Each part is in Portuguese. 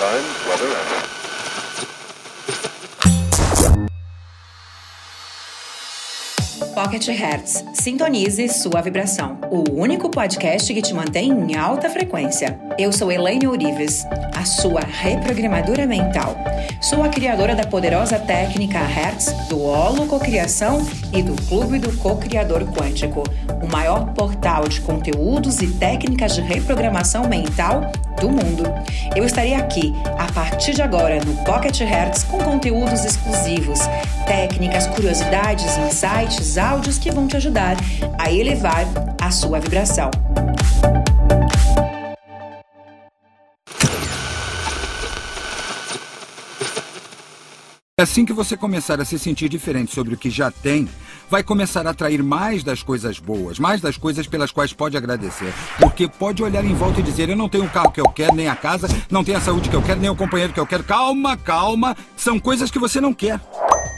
Time, weather, and Pocket Hertz. Sintonize sua vibração. O único podcast que te mantém em alta frequência. Eu sou Elaine Ourives, a sua reprogramadora mental. Sou a criadora da poderosa técnica Hertz, do Holo Cocriação e do Clube do Co-Criador Quântico, o maior portal de conteúdos e técnicas de reprogramação mental do mundo. Eu estarei aqui a partir de agora no Pocket Hertz com conteúdos exclusivos, técnicas, curiosidades, insights, áudios que vão te ajudar a elevar a sua vibração. Assim que você começar a se sentir diferente sobre o que já tem, vai começar a atrair mais das coisas boas, mais das coisas pelas quais pode agradecer. Porque pode olhar em volta e dizer: Eu não tenho o carro que eu quero, nem a casa, não tenho a saúde que eu quero, nem o companheiro que eu quero. Calma, calma. São coisas que você não quer.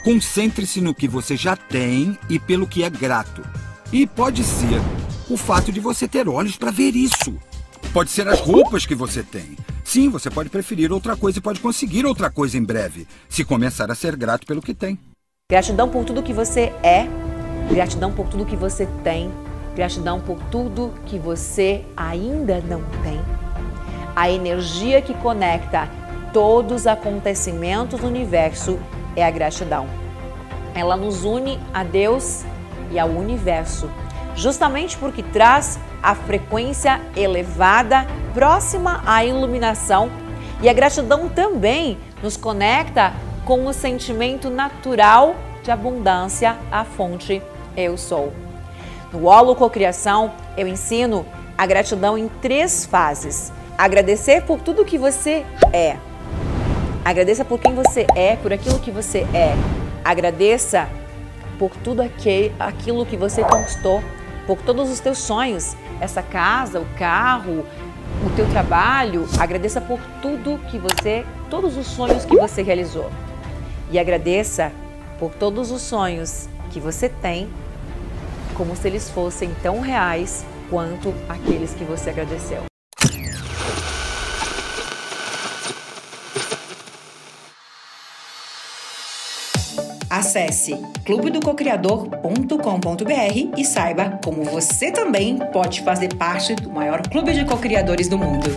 Concentre-se no que você já tem e pelo que é grato. E pode ser o fato de você ter olhos para ver isso. Pode ser as roupas que você tem. Sim, você pode preferir outra coisa e pode conseguir outra coisa em breve, se começar a ser grato pelo que tem. Gratidão por tudo que você é, gratidão por tudo que você tem, gratidão por tudo que você ainda não tem. A energia que conecta todos os acontecimentos do universo é a gratidão. Ela nos une a Deus e ao universo, justamente porque traz a frequência elevada próxima à iluminação e a gratidão também nos conecta com o sentimento natural de abundância, a fonte eu sou. No Holo Cocriação, eu ensino a gratidão em três fases. Agradecer por tudo que você é. Agradeça por quem você é, por aquilo que você é. Agradeça por tudo aquilo que você conquistou, por todos os teus sonhos, essa casa, o carro, o teu trabalho. Agradeça por tudo que você, todos os sonhos que você realizou. E agradeça por todos os sonhos que você tem, como se eles fossem tão reais quanto aqueles que você agradeceu. Acesse clubedococriador.com.br e saiba como você também pode fazer parte do maior clube de cocriadores do mundo.